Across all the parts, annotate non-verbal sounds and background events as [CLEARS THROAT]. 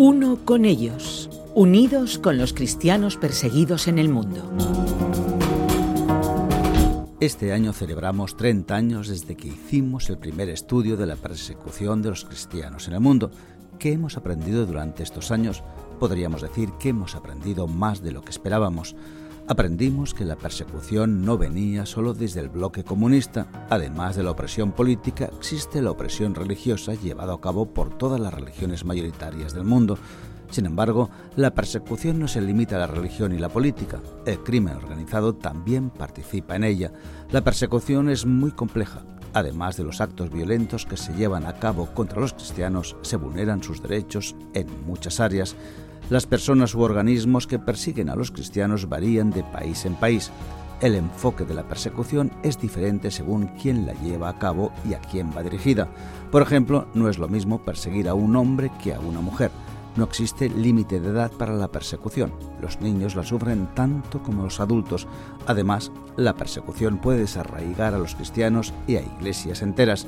Uno con ellos, unidos con los cristianos perseguidos en el mundo. Este año celebramos 30 años desde que hicimos el primer estudio de la persecución de los cristianos en el mundo. ¿Qué hemos aprendido durante estos años? Podríamos decir que hemos aprendido más de lo que esperábamos. Aprendimos que la persecución no venía solo desde el bloque comunista. Además de la opresión política, existe la opresión religiosa llevada a cabo por todas las religiones mayoritarias del mundo. Sin embargo, la persecución no se limita a la religión y la política. El crimen organizado también participa en ella. La persecución es muy compleja. Además de los actos violentos que se llevan a cabo contra los cristianos, se vulneran sus derechos en muchas áreas. Las personas u organismos que persiguen a los cristianos varían de país en país. El enfoque de la persecución es diferente según quién la lleva a cabo y a quién va dirigida. Por ejemplo, no es lo mismo perseguir a un hombre que a una mujer. No existe límite de edad para la persecución. Los niños la sufren tanto como los adultos. Además, la persecución puede desarraigar a los cristianos y a iglesias enteras.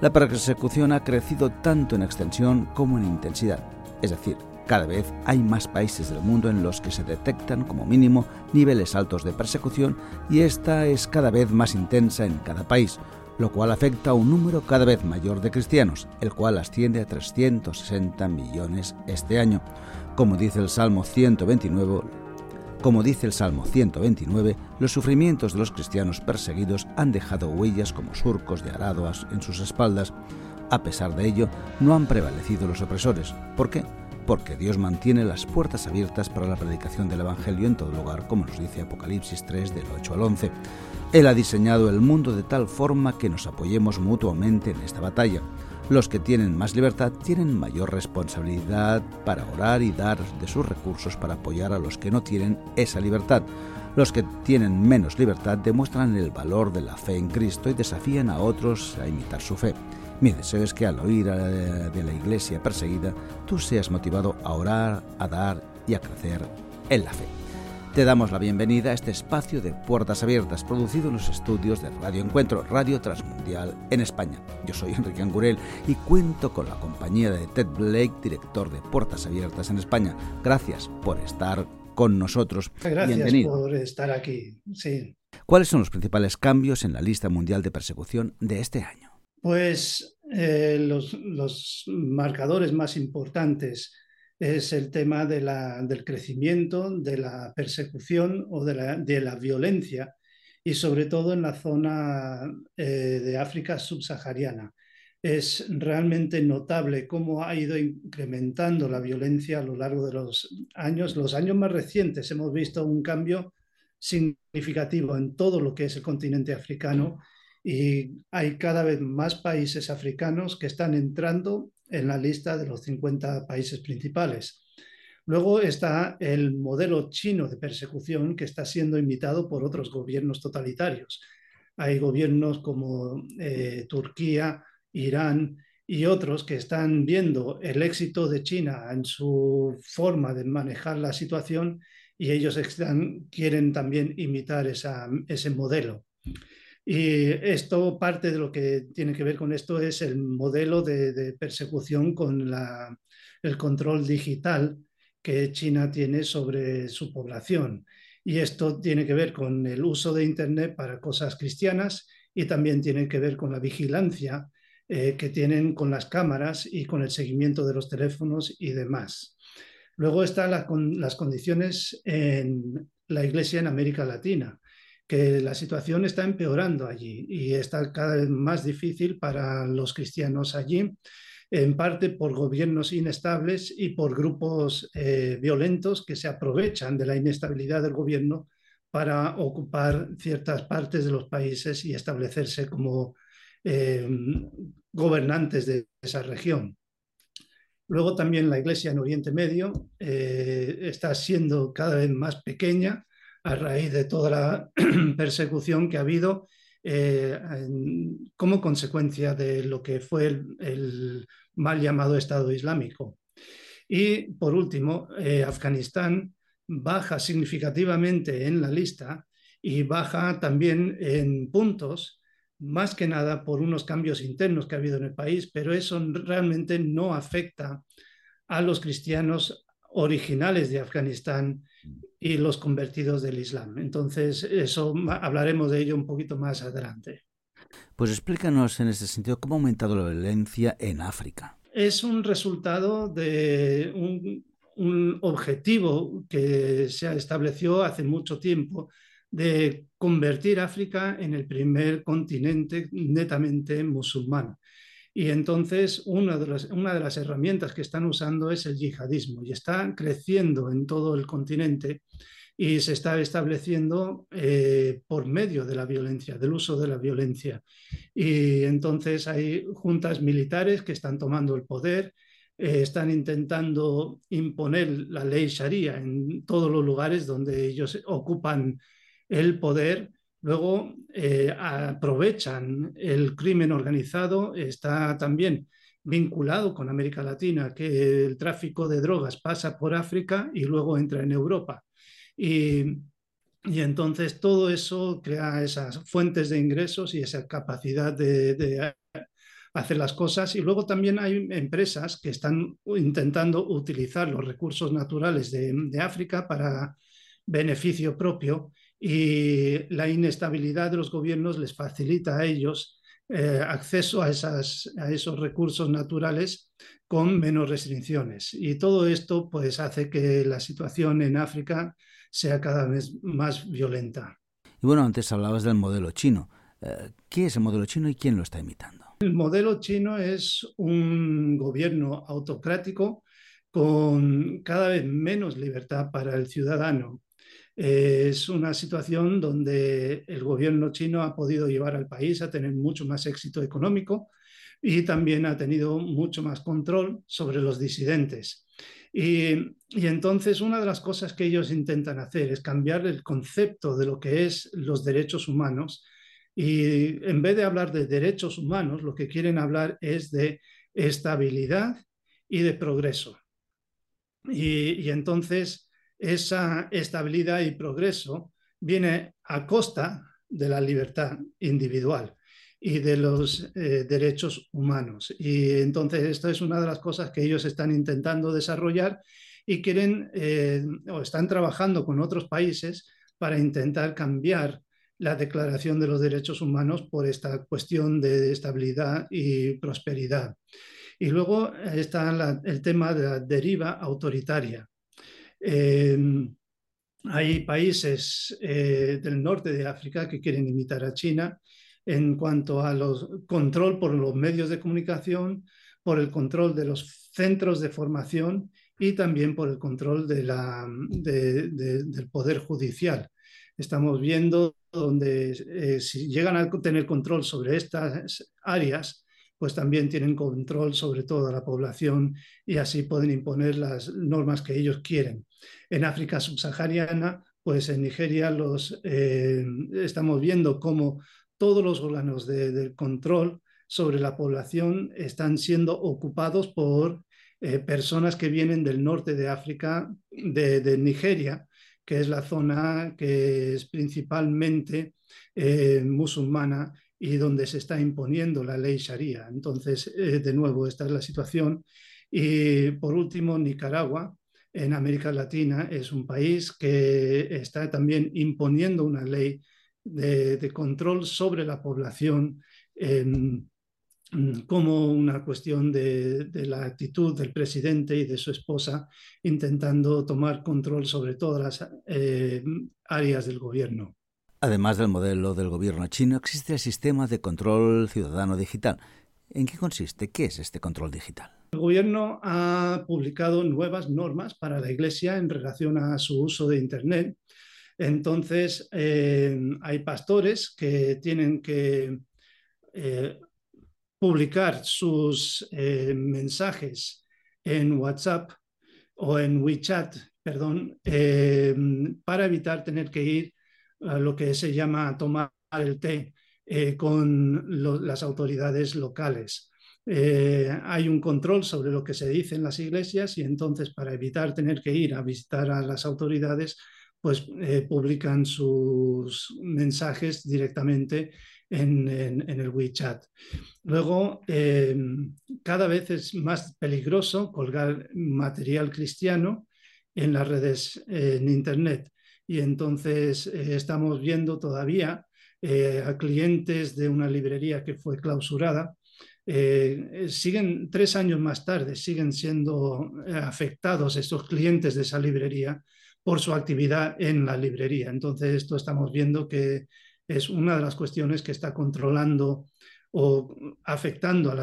La persecución ha crecido tanto en extensión como en intensidad. Es decir, cada vez hay más países del mundo en los que se detectan como mínimo niveles altos de persecución y esta es cada vez más intensa en cada país lo cual afecta a un número cada vez mayor de cristianos, el cual asciende a 360 millones este año. Como dice el Salmo 129, como dice el Salmo 129, los sufrimientos de los cristianos perseguidos han dejado huellas como surcos de arado en sus espaldas. A pesar de ello, no han prevalecido los opresores. ¿Por qué? Porque Dios mantiene las puertas abiertas para la predicación del Evangelio en todo lugar, como nos dice Apocalipsis 3 del 8 al 11. Él ha diseñado el mundo de tal forma que nos apoyemos mutuamente en esta batalla. Los que tienen más libertad tienen mayor responsabilidad para orar y dar de sus recursos para apoyar a los que no tienen esa libertad. Los que tienen menos libertad demuestran el valor de la fe en Cristo y desafían a otros a imitar su fe. Mi deseo es que al oír de la iglesia perseguida, tú seas motivado a orar, a dar y a crecer en la fe. Te damos la bienvenida a este espacio de Puertas Abiertas, producido en los estudios de Radio Encuentro, Radio Transmundial en España. Yo soy Enrique Angurel y cuento con la compañía de Ted Blake, director de Puertas Abiertas en España. Gracias por estar con nosotros. Gracias por estar aquí. Sí. ¿Cuáles son los principales cambios en la lista mundial de persecución de este año? Pues eh, los, los marcadores más importantes es el tema de la, del crecimiento, de la persecución o de la, de la violencia, y sobre todo en la zona eh, de África subsahariana. Es realmente notable cómo ha ido incrementando la violencia a lo largo de los años. Los años más recientes hemos visto un cambio significativo en todo lo que es el continente africano y hay cada vez más países africanos que están entrando en la lista de los 50 países principales. Luego está el modelo chino de persecución que está siendo imitado por otros gobiernos totalitarios. Hay gobiernos como eh, Turquía, Irán y otros que están viendo el éxito de China en su forma de manejar la situación y ellos quieren también imitar ese modelo. Y esto, parte de lo que tiene que ver con esto es el modelo de, persecución con el control digital que China tiene sobre su población. Y esto tiene que ver con el uso de Internet para cosas cristianas y también tiene que ver con la vigilancia eh, que tienen con las cámaras y con el seguimiento de los teléfonos y demás. Luego están las condiciones en la iglesia en América Latina que la situación está empeorando allí y está cada vez más difícil para los cristianos allí, en parte por gobiernos inestables y por grupos eh, violentos que se aprovechan de la inestabilidad del gobierno para ocupar ciertas partes de los países y establecerse como eh, gobernantes de esa región. Luego también la iglesia en Oriente Medio eh, está siendo cada vez más pequeña a raíz de toda la [CLEARS THROAT] persecución que ha habido eh, como consecuencia de lo que fue el, mal llamado Estado Islámico. Y por último, Afganistán baja significativamente en la lista y baja también en puntos, más que nada por unos cambios internos que ha habido en el país, pero eso realmente no afecta a los cristianos originales de Afganistán y los convertidos del Islam. Entonces, eso hablaremos de ello un poquito más adelante. Pues explícanos en ese sentido cómo ha aumentado la violencia en África. Es un resultado de un, un objetivo que se estableció hace mucho tiempo de convertir África en el primer continente netamente musulmán. Y entonces una de, las, una de las herramientas que están usando es el yihadismo y está creciendo en todo el continente y se está estableciendo eh, por medio de la violencia, del uso de la violencia. Y entonces hay juntas militares que están tomando el poder, eh, están intentando imponer la ley sharia en todos los lugares donde ellos ocupan el poder Luego eh, aprovechan el crimen organizado, está también vinculado con América Latina, que el tráfico de drogas pasa por África y luego entra en Europa. Y, entonces todo eso crea esas fuentes de ingresos y esa capacidad de, hacer las cosas. Y luego también hay empresas que están intentando utilizar los recursos naturales de África para beneficio propio y la inestabilidad de los gobiernos les facilita a ellos eh, acceso a, esas, a esos recursos naturales con menos restricciones. Y todo esto pues, hace que la situación en África sea cada vez más violenta. Y bueno, antes hablabas del modelo chino. Eh, ¿Qué es el modelo chino y quién lo está imitando? El modelo chino es un gobierno autocrático con cada vez menos libertad para el ciudadano es una situación donde el gobierno chino ha podido llevar al país a tener mucho más éxito económico y también ha tenido mucho más control sobre los disidentes. Y, entonces una de las cosas que ellos intentan hacer es cambiar el concepto de lo que es los derechos humanos y en vez de hablar de derechos humanos, lo que quieren hablar es de estabilidad y de progreso. y entonces esa estabilidad y progreso viene a costa de la libertad individual y de los eh, derechos humanos. Y entonces esto es una de las cosas que ellos están intentando desarrollar y quieren eh, o están trabajando con otros países para intentar cambiar la Declaración de los Derechos Humanos por esta cuestión de estabilidad y prosperidad. Y luego está el tema de la deriva autoritaria. Em, hay países eh, del norte de África que quieren imitar a China en cuanto a los control por los medios de comunicación, por el control de los centros de formación y también por el control del poder judicial. Estamos viendo donde eh, si llegan a tener control sobre estas áreas, pues también tienen control sobre toda la población y así pueden imponer las normas que ellos quieren. En África subsahariana, pues en Nigeria los, eh, estamos viendo cómo todos los órganos de, control sobre la población están siendo ocupados por eh, personas que vienen del norte de África, de, Nigeria, que es la zona que es principalmente eh, musulmana y donde se está imponiendo la ley sharia. Entonces, de nuevo, esta es la situación. Y por último, Nicaragua, en América Latina es un país que está también imponiendo una ley de, control sobre la población como una cuestión de, la actitud del presidente y de su esposa intentando tomar control sobre todas las eh, áreas del gobierno. Además del modelo del gobierno chino, existe el sistema de control ciudadano digital. ¿En qué consiste? ¿Qué es este control digital? El gobierno ha publicado nuevas normas para la Iglesia en relación a su uso de Internet. Entonces, eh, hay pastores que tienen que eh, publicar sus eh, mensajes en WhatsApp o en WeChat, perdón, para evitar tener que ir lo que se llama tomar el té con las autoridades locales. Eh, hay un control sobre lo que se dice en las iglesias y entonces para evitar tener que ir a visitar a las autoridades, pues eh, publican sus mensajes directamente en, el WeChat. Luego, eh, cada vez es más peligroso colgar material cristiano en las redes en Internet. Y entonces eh, estamos viendo todavía eh, a clientes de una librería que fue clausurada. siguen tres años más tarde, siguen siendo afectados estos clientes de esa librería por su actividad en la librería. Entonces, esto estamos viendo que es una de las cuestiones que está controlando o afectando a,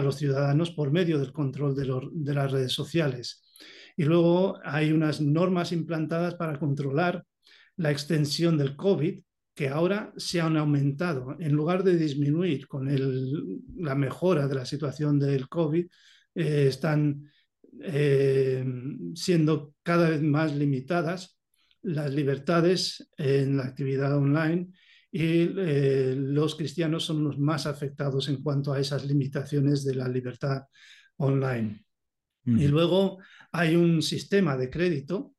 los ciudadanos por medio del control de, las redes sociales. Y luego hay unas normas implantadas para controlar la extensión del COVID que ahora se han aumentado. En lugar de disminuir con la mejora de la situación del COVID, eh, están eh, siendo cada vez más limitadas las libertades en la actividad online y eh, los cristianos son los más afectados en cuanto a esas limitaciones de la libertad online. Y luego hay un sistema de crédito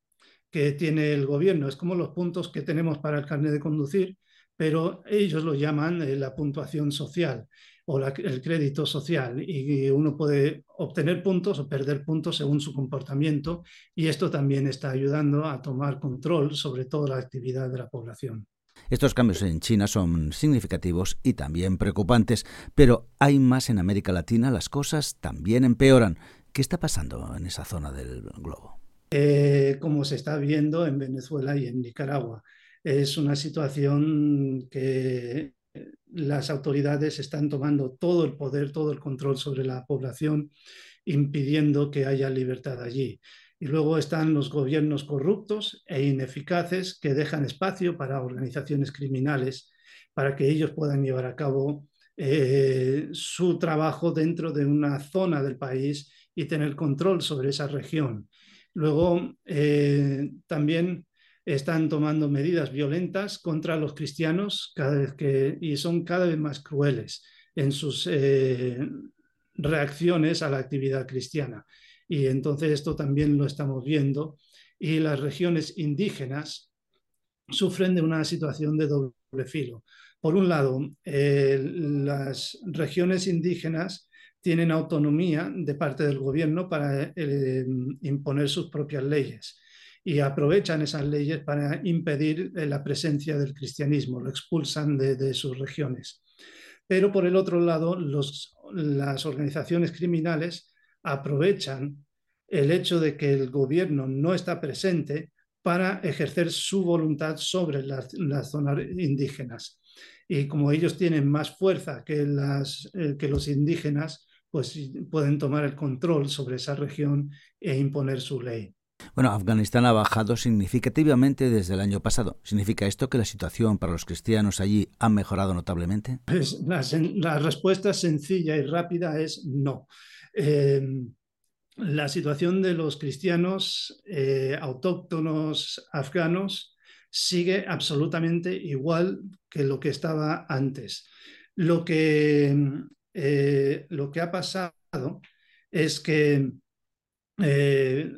que tiene el gobierno, es como los puntos que tenemos para el carnet de conducir, pero ellos lo llaman eh, la puntuación social o el crédito social y uno puede obtener puntos o perder puntos según su comportamiento y esto también está ayudando a tomar control sobre toda la actividad de la población. Estos cambios en China son significativos y también preocupantes, pero hay más en América Latina, las cosas también empeoran. ¿Qué está pasando en esa zona del globo? Eh, como se está viendo en Venezuela y en Nicaragua. Es una situación que las autoridades están tomando todo el poder, todo el control sobre la población, impidiendo que haya libertad allí. Y luego están los gobiernos corruptos e ineficaces que dejan espacio para organizaciones criminales para que ellos puedan llevar a cabo eh, su trabajo dentro de una zona del país y tener control sobre esa región. Luego, eh, también están tomando medidas violentas contra los cristianos cada vez que, y son cada vez más crueles en sus eh, reacciones a la actividad cristiana. Y entonces esto también lo estamos viendo. Y las regiones indígenas sufren de una situación de doble filo. Por un lado, eh, las regiones indígenas tienen autonomía de parte del gobierno para eh, imponer sus propias leyes y aprovechan esas leyes para impedir eh, la presencia del cristianismo, lo expulsan de, sus regiones. Pero por el otro lado, las organizaciones criminales aprovechan el hecho de que el gobierno no está presente para ejercer su voluntad sobre las, zonas indígenas. Y como ellos tienen más fuerza que, las, eh, que los indígenas, pues pueden tomar el control sobre esa región e imponer su ley. Bueno, Afganistán ha bajado significativamente desde el año pasado. ¿Significa esto que la situación para los cristianos allí ha mejorado notablemente? Pues la, respuesta sencilla y rápida es no. Eh, la situación de los cristianos eh, autóctonos afganos sigue absolutamente igual que lo que estaba antes. Lo que, eh, lo que ha pasado es que eh,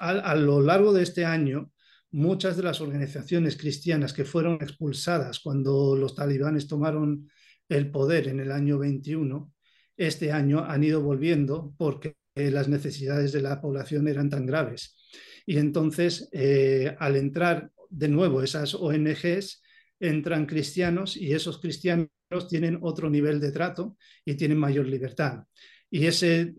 a, lo largo de este año, muchas de las organizaciones cristianas que fueron expulsadas cuando los talibanes tomaron el poder en el año 21, este año han ido volviendo porque las necesidades de la población eran tan graves. Y entonces, eh, al entrar de nuevo esas ONGs, entran cristianos y esos cristianos tienen otro nivel de trato y tienen mayor libertad. Y ese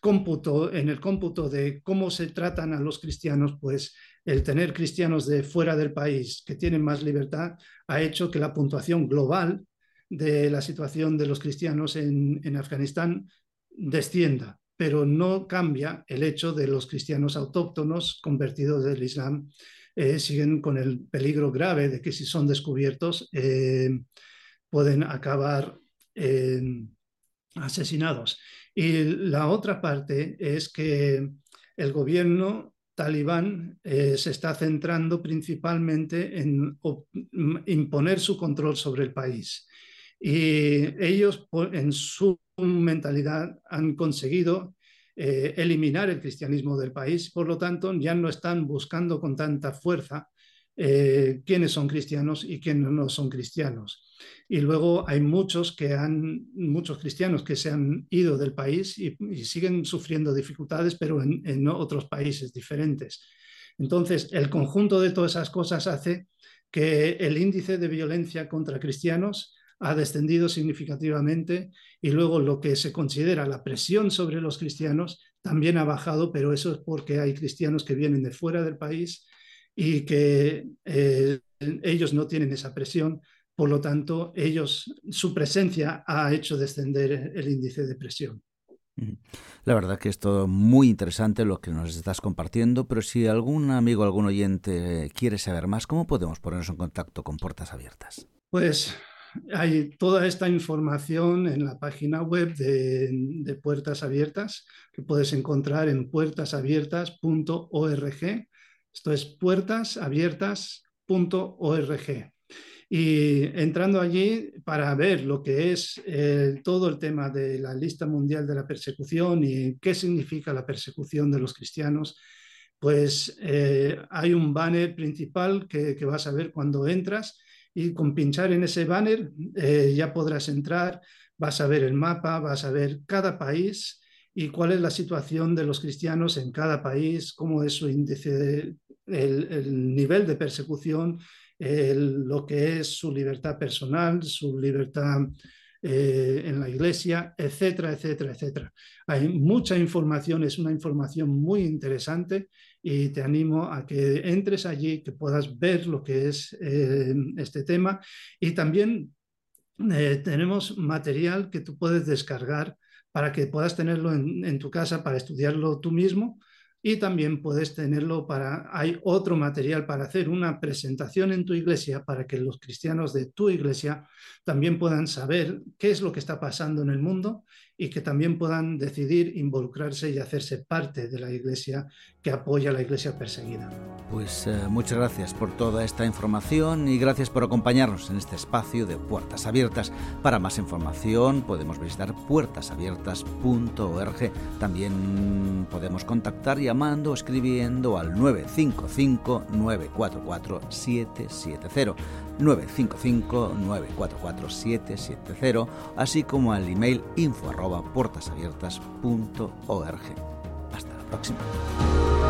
cómputo, en el cómputo de cómo se tratan a los cristianos, pues el tener cristianos de fuera del país que tienen más libertad ha hecho que la puntuación global de la situación de los cristianos en, Afganistán descienda, pero no cambia el hecho de los cristianos autóctonos convertidos del Islam. Eh, siguen con el peligro grave de que si son descubiertos eh, pueden acabar asesinados. Y la otra parte es que el gobierno talibán eh, se está centrando principalmente en imponer su control sobre el país. Y ellos, en su mentalidad, han conseguido eh, eliminar el cristianismo del país. Por lo tanto, ya no están buscando con tanta fuerza eh, quiénes son cristianos y quiénes no son cristianos. Y luego hay muchos que han, muchos cristianos que se han ido del país y, siguen sufriendo dificultades, pero en, en, otros países diferentes. Entonces, el conjunto de todas esas cosas hace que el índice de violencia contra cristianos ha descendido significativamente y luego lo que se considera la presión sobre los cristianos también ha bajado, pero eso es porque hay cristianos que vienen de fuera del país y que eh, ellos no tienen esa presión, por lo tanto, ellos, su presencia ha hecho descender el índice de presión. La verdad que es todo muy interesante lo que nos estás compartiendo, pero si algún amigo, algún oyente quiere saber más, ¿cómo podemos ponernos en contacto con Puertas Abiertas? Pues hay toda esta información en la página web de, Puertas Abiertas que puedes encontrar en puertasabiertas.org. Esto es puertasabiertas.org. Y entrando allí para ver lo que es eh, todo el tema de la lista mundial de la persecución y qué significa la persecución de los cristianos, pues eh, hay un banner principal que, que vas a ver cuando entras y con pinchar en ese banner eh, ya podrás entrar, vas a ver el mapa, vas a ver cada país y cuál es la situación de los cristianos en cada país, cómo es su índice, el, nivel de persecución, lo que es su libertad personal, su libertad eh, en la iglesia, etcétera, etcétera, etcétera. Hay mucha información, es una información muy interesante y te animo a que entres allí, que puedas ver lo que es eh, este tema. Y también eh, tenemos material que tú puedes descargar para que puedas tenerlo en, tu casa para estudiarlo tú mismo. Y también puedes tenerlo para, hay otro material para hacer una presentación en tu iglesia para que los cristianos de tu iglesia también puedan saber qué es lo que está pasando en el mundo y que también puedan decidir involucrarse y hacerse parte de la iglesia que apoya a la iglesia perseguida. Pues eh, muchas gracias por toda esta información y gracias por acompañarnos en este espacio de Puertas Abiertas. Para más información podemos visitar puertasabiertas.org. También podemos contactar llamando o escribiendo al 955 944 770 955-944-770, así como al email info arroba puertasabiertas.org. 박수입니다.